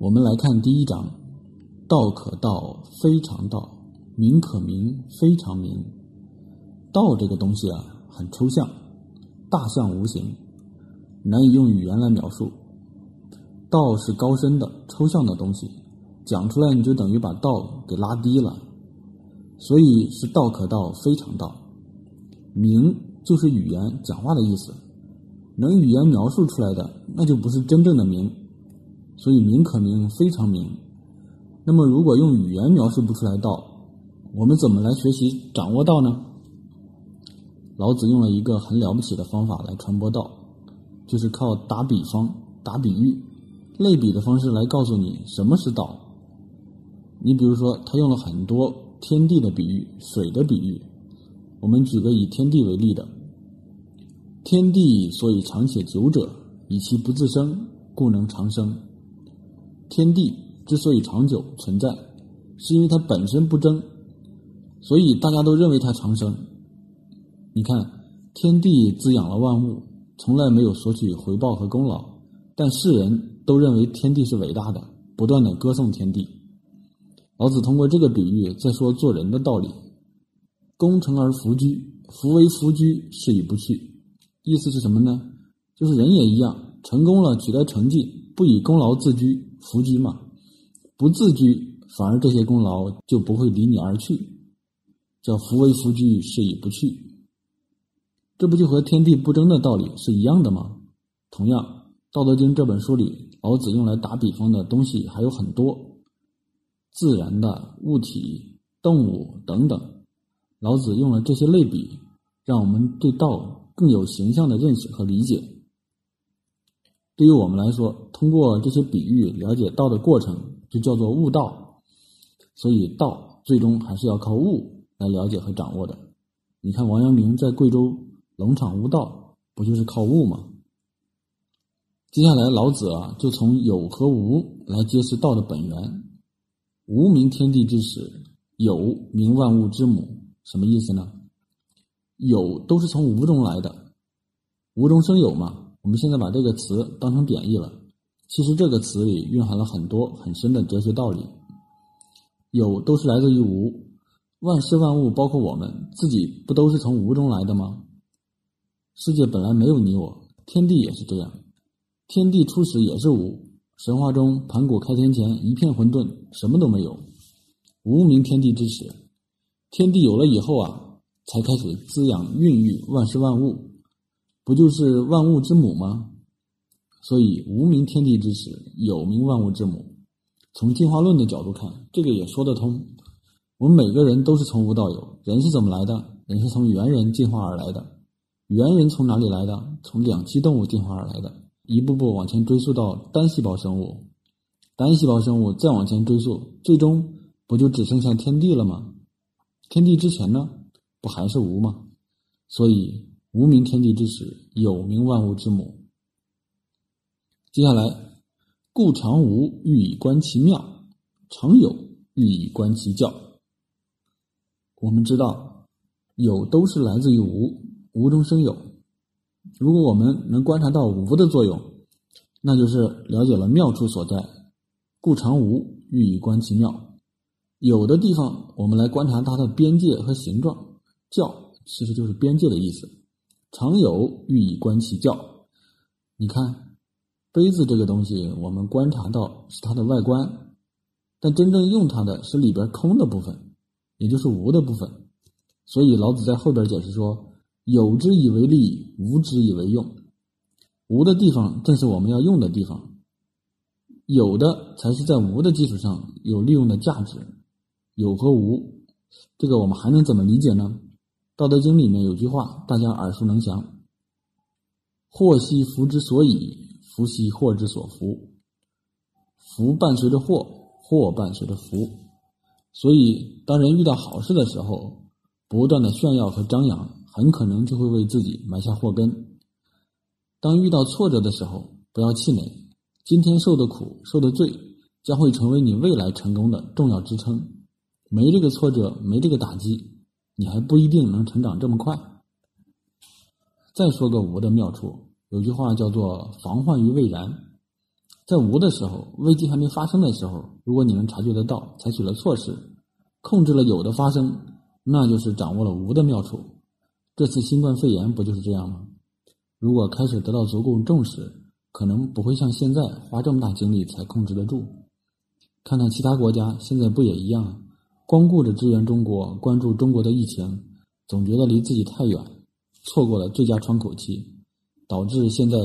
我们来看第一章：道可道，非常道；名可名，非常名。道这个东西啊，很抽象，大象无形，难以用语言来描述。道是高深的、抽象的东西，讲出来你就等于把道给拉低了，所以是道可道，非常道。名就是语言讲话的意思，能语言描述出来的，那就不是真正的名。所以名可名，非常名。那么如果用语言描述不出来道，我们怎么来学习掌握道呢？老子用了一个很了不起的方法来传播道，就是靠打比方、打比喻。类比的方式来告诉你什么是道。你比如说，他用了很多天地的比喻、水的比喻。我们举个以天地为例的：天地所以长且久者，以其不自生，故能长生。天地之所以长久存在，是因为它本身不争，所以大家都认为它长生。你看，天地滋养了万物，从来没有索取回报和功劳，但世人。都认为天地是伟大的，不断的歌颂天地。老子通过这个比喻在说做人的道理：功成而弗居，弗为弗居，是以不去。意思是什么呢？就是人也一样，成功了取得成绩，不以功劳自居，弗居嘛；不自居，反而这些功劳就不会离你而去，叫弗为弗居，是以不去。这不就和天地不争的道理是一样的吗？同样，《道德经》这本书里。老子用来打比方的东西还有很多，自然的物体、动物等等。老子用了这些类比，让我们对道更有形象的认识和理解。对于我们来说，通过这些比喻了解道的过程，就叫做悟道。所以，道最终还是要靠悟来了解和掌握的。你看，王阳明在贵州龙场悟道，不就是靠悟吗？接下来，老子啊，就从有和无来揭示道的本源。无名天地之始，有名万物之母。什么意思呢？有都是从无中来的，无中生有嘛。我们现在把这个词当成贬义了，其实这个词里蕴含了很多很深的哲学道理。有都是来自于无，万事万物，包括我们自己，不都是从无中来的吗？世界本来没有你我，天地也是这样。天地初始也是无，神话中盘古开天前一片混沌，什么都没有，无名天地之始。天地有了以后啊，才开始滋养孕育万事万物，不就是万物之母吗？所以无名天地之始，有名万物之母。从进化论的角度看，这个也说得通。我们每个人都是从无到有，人是怎么来的？人是从猿人进化而来的。猿人从哪里来的？从两栖动物进化而来的。一步步往前追溯到单细胞生物，单细胞生物再往前追溯，最终不就只剩下天地了吗？天地之前呢，不还是无吗？所以无名天地之始，有名万物之母。接下来，故常无欲以观其妙，常有欲以观其教。我们知道，有都是来自于无，无中生有。如果我们能观察到无的作用，那就是了解了妙处所在。故常无，欲以观其妙。有的地方，我们来观察它的边界和形状。教其实就是边界的意思。常有，欲以观其教。你看，杯子这个东西，我们观察到是它的外观，但真正用它的是里边空的部分，也就是无的部分。所以老子在后边解释说。有之以为利，无之以为用。无的地方正是我们要用的地方，有的才是在无的基础上有利用的价值。有和无，这个我们还能怎么理解呢？《道德经》里面有句话，大家耳熟能详：“祸兮福之所以，福兮祸之所伏。”福伴随着祸，祸伴随着福。所以，当人遇到好事的时候，不断的炫耀和张扬。很可能就会为自己埋下祸根。当遇到挫折的时候，不要气馁。今天受的苦、受的罪，将会成为你未来成功的重要支撑。没这个挫折，没这个打击，你还不一定能成长这么快。再说个无的妙处，有句话叫做“防患于未然”。在无的时候，危机还没发生的时候，如果你能察觉得到，采取了措施，控制了有的发生，那就是掌握了无的妙处。这次新冠肺炎不就是这样吗？如果开始得到足够重视，可能不会像现在花这么大精力才控制得住。看看其他国家，现在不也一样？光顾着支援中国，关注中国的疫情，总觉得离自己太远，错过了最佳窗口期，导致现在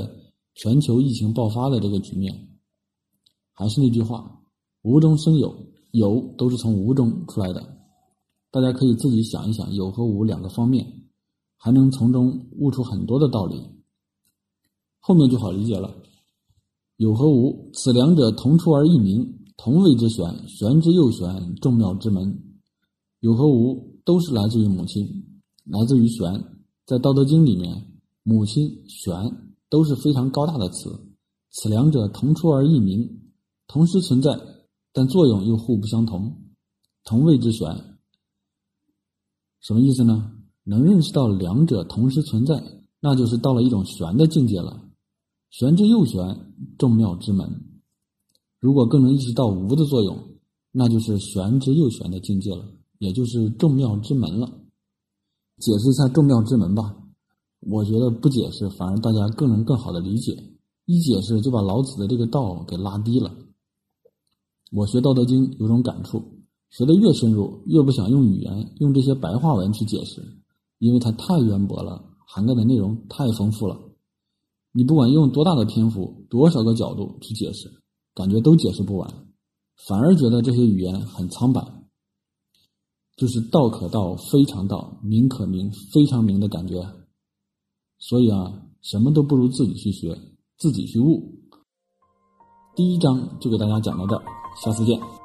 全球疫情爆发的这个局面。还是那句话，无中生有，有都是从无中出来的。大家可以自己想一想，有和无两个方面，还能从中悟出很多的道理。后面就好理解了，有和无，此两者同出而异名。同谓之玄，玄之又玄，众妙之门。有和无都是来自于母亲，来自于玄。在《道德经》里面，母亲、玄都是非常高大的词。此两者同出而异名，同时存在，但作用又互不相同。同谓之玄，什么意思呢？能认识到两者同时存在，那就是到了一种玄的境界了。玄之又玄，众妙之门。如果更能意识到无的作用，那就是玄之又玄的境界了，也就是众妙之门了。解释一下众妙之门吧。我觉得不解释反而大家更能更好的理解，一解释就把老子的这个道给拉低了。我学《道德经》有种感触，学的越深入，越不想用语言用这些白话文去解释，因为它太渊博了，涵盖的内容太丰富了。你不管用多大的篇幅，多少个角度去解释。感觉都解释不完，反而觉得这些语言很苍白，就是道可道非常道，名可名非常名的感觉。所以啊，什么都不如自己去学，自己去悟。第一章就给大家讲到这儿，下次见。